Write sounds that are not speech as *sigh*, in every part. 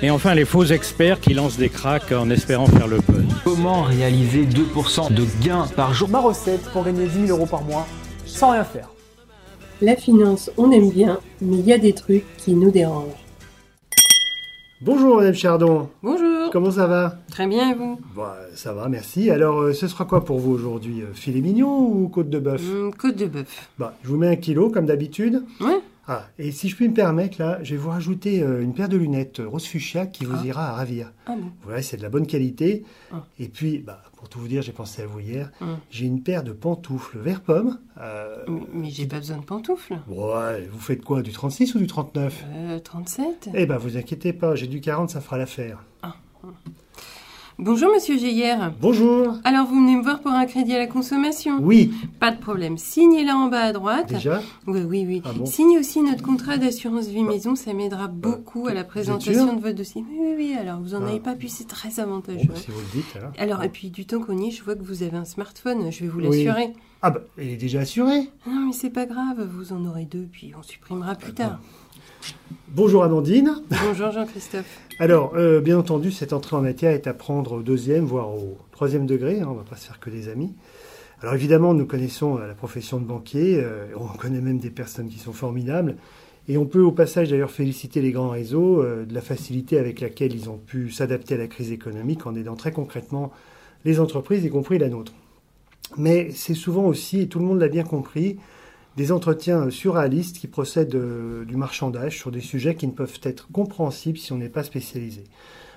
Et enfin, les faux experts qui lancent des cracks en espérant faire le buzz. Comment réaliser 2% de gains par jour? Ma recette pour gagner 10 000 euros par mois sans rien faire. La finance, on aime bien, mais il y a des trucs qui nous dérangent. Bonjour Madame Chardon. Bonjour. Comment ça va? Très bien, et vous? Bah, Ça va, merci. Alors, euh, ce sera quoi pour vous aujourd'hui? Euh, Filet mignon ou côte de bœuf? Hum, Côte de bœuf. Bah, je vous mets un kilo comme d'habitude. Ouais Ah, et si je puis me permettre, là, je vais vous rajouter euh, une paire de lunettes euh, rose fuchsia qui vous Ah. ira à ravir. Ah bon Voilà, c'est de la bonne qualité. Ah. Et puis, bah, pour tout vous dire, j'ai pensé à vous hier. Hum. J'ai une paire de pantoufles vert pomme. Euh, Mais, j'ai pas besoin de pantoufles. ouais, vous faites quoi Du 36 ou du 39 Euh, 37 Eh ben, vous inquiétez pas, j'ai du 40, ça fera l'affaire. Bonjour, monsieur Geyer. Bonjour Alors, vous venez me voir pour un crédit à la consommation? Oui, Pas de problème. Signez là en bas à droite. déjà? Oui, oui, oui. Ah bon? Signez aussi notre contrat d'assurance vie maison, ça m'aidera beaucoup à la présentation de votre dossier. Oui, oui, oui. Alors, vous en Ah. avez pas pu, c'est très Bon, avantageux. bah, si vous le dites, alors. Alors, et puis du temps qu'on y est, je vois que vous avez un smartphone, je vais vous Oui. l'assurer. Ah bah, il est déjà assuré Non, mais c'est pas grave, vous en aurez deux, puis on supprimera plus tard. Bonjour Amandine. Bonjour Jean-Christophe. *laughs* Alors, euh, bien entendu, cette entrée en matière est à prendre au deuxième, voire au troisième degré. hein, on ne va pas se faire que des amis. Alors évidemment, nous connaissons euh, la profession de banquier. euh, on connaît même des personnes qui sont formidables. Et on peut au passage d'ailleurs féliciter les grands réseaux euh, de la facilité avec laquelle ils ont pu s'adapter à la crise économique en aidant très concrètement les entreprises, y compris la nôtre. Mais c'est souvent aussi, et tout le monde l'a bien compris, des entretiens surréalistes qui procèdent euh, du marchandage sur des sujets qui ne peuvent être compréhensibles si on n'est pas spécialisé.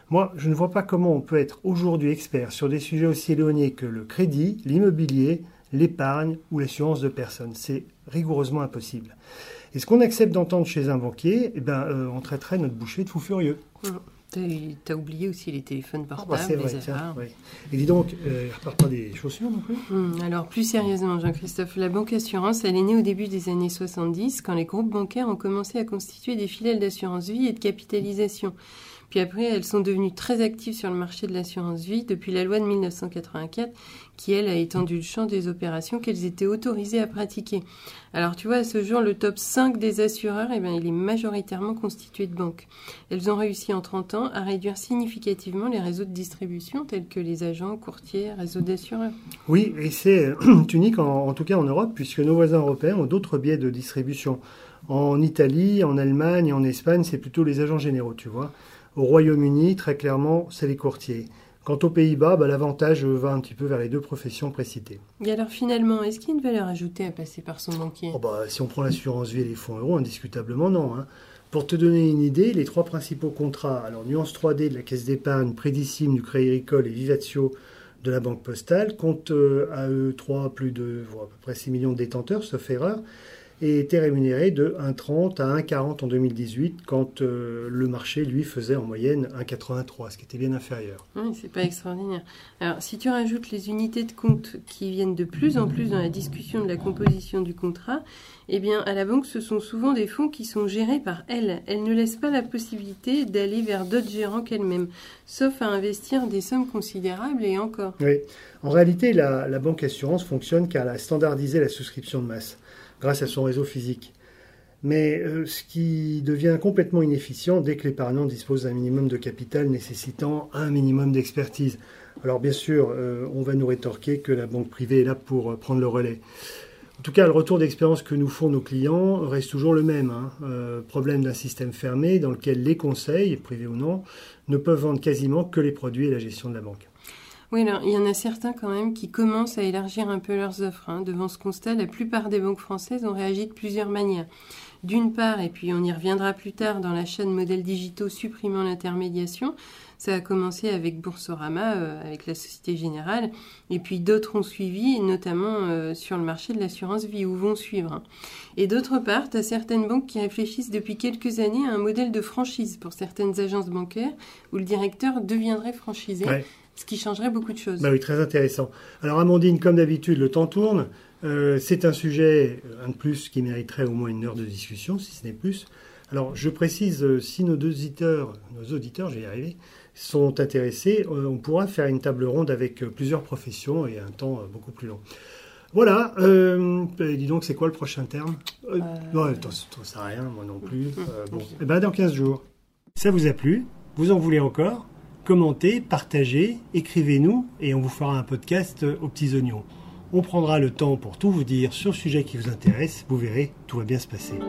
Moi, je ne vois pas comment on peut être aujourd'hui expert sur des sujets aussi éloignés que le crédit, l'immobilier, l'épargne ou l'assurance de personnes. C'est rigoureusement impossible. Et ce qu'on accepte d'entendre chez un banquier, eh ben, euh, on traiterait notre boucher de fou furieux. T'as T'as oublié aussi les téléphones Ah, portables, bah, c'est vrai, les tiens. Et dis donc, euh, il repart pas des chaussures non plus Hum, alors plus sérieusement, Jean-Christophe, la banque assurance, elle est née au début des années 70, quand les groupes bancaires ont commencé à constituer des filiales d'assurance vie et de capitalisation. Puis après, elles sont devenues très actives sur le marché de l'assurance vie depuis la loi de 1984, qui elle a étendu le champ des opérations qu'elles étaient autorisées à pratiquer. Alors tu vois, à ce jour, le top 5 des assureurs, eh ben, il est majoritairement constitué de banques. Elles ont réussi en 30 ans à réduire significativement les réseaux de distribution tels que les agents, courtiers, réseaux d'assureurs. Oui, et c'est euh, *clears throat* unique en, en tout cas en Europe, puisque nos voisins européens ont d'autres biais de distribution. En Italie, en Allemagne en Espagne, c'est plutôt les agents généraux, tu vois. Au Royaume-Uni, très clairement, c'est les courtiers. Quant aux Pays-Bas, bah, l'avantage va un petit peu vers les deux professions précitées. Et alors finalement, est-ce qu'il y a une valeur ajoutée à passer par son banquier? Oh, bah, si on prend l'assurance vie et les fonds euros, indiscutablement non. hein. Pour te donner une idée, les trois principaux contrats, alors Nuance 3D de la Caisse d'épargne, Prédicime du Crédit Agricole et Vivatio de la Banque Postale, comptent euh, à eux trois plus de à peu près 6 millions de détenteurs, sauf erreur, et étaient rémunérés de 1,30 à 1,40 en 2018, quand euh, le marché, lui, faisait en moyenne 1,83, ce qui était bien inférieur. Oui, c'est pas extraordinaire. Alors, si tu rajoutes les unités de compte qui viennent de plus en plus dans la discussion de la composition du contrat, eh bien, à la banque, ce sont souvent des fonds qui sont gérés par elle. Elle ne laisse pas la possibilité d'aller vers d'autres gérants qu'elle-même, sauf à investir des sommes considérables et encore. Oui. En réalité, la, la banque assurance fonctionne car elle a standardisé la souscription de masse grâce à son réseau physique. Mais euh, ce qui devient complètement inefficient dès que l'épargnant dispose d'un minimum de capital nécessitant un minimum d'expertise. Alors bien sûr, euh, on va nous rétorquer que la banque privée est là pour euh, prendre le relais. En tout cas, le retour d'expérience que nous font nos clients reste toujours le même. hein. Problème d'un système fermé dans lequel les conseils, privés ou non, ne peuvent vendre quasiment que les produits et la gestion de la banque. Oui, alors, il y en a certains quand même qui commencent à élargir un peu leurs offres. hein. Devant ce constat, la plupart des banques françaises ont réagi de plusieurs manières. D'une part, et puis on y reviendra plus tard dans l'achat de modèles digitaux supprimant l'intermédiation, ça a commencé avec Boursorama, euh, avec la Société Générale, et puis d'autres ont suivi, notamment euh, sur le marché de l'assurance vie, ou vont suivre. hein. Et d'autre part, tu as certaines banques qui réfléchissent depuis quelques années à un modèle de franchise pour certaines agences bancaires, où le directeur deviendrait franchisé, Ouais. Ce qui changerait beaucoup de choses. Bah oui, très intéressant. Alors Amandine, comme d'habitude, le temps tourne. Euh, c'est un sujet, un de plus, qui mériterait au moins une heure de discussion, si ce n'est plus. Alors je précise, euh, si nos deux auditeurs, nos auditeurs, je vais y arriver, sont intéressés, euh, on pourra faire une table ronde avec euh, plusieurs professions et un temps euh, beaucoup plus long. Voilà, euh, dis donc, c'est quoi le prochain terme? Euh, Non, t'en sais rien, moi non plus. *laughs* Euh, bon, eh ben dans 15 jours. Ça vous a plu? Vous en voulez encore? Commentez, partagez, écrivez-nous et on vous fera un podcast euh, aux petits oignons. On prendra le temps pour tout vous dire sur le sujet qui vous intéresse. Vous verrez, tout va bien se passer.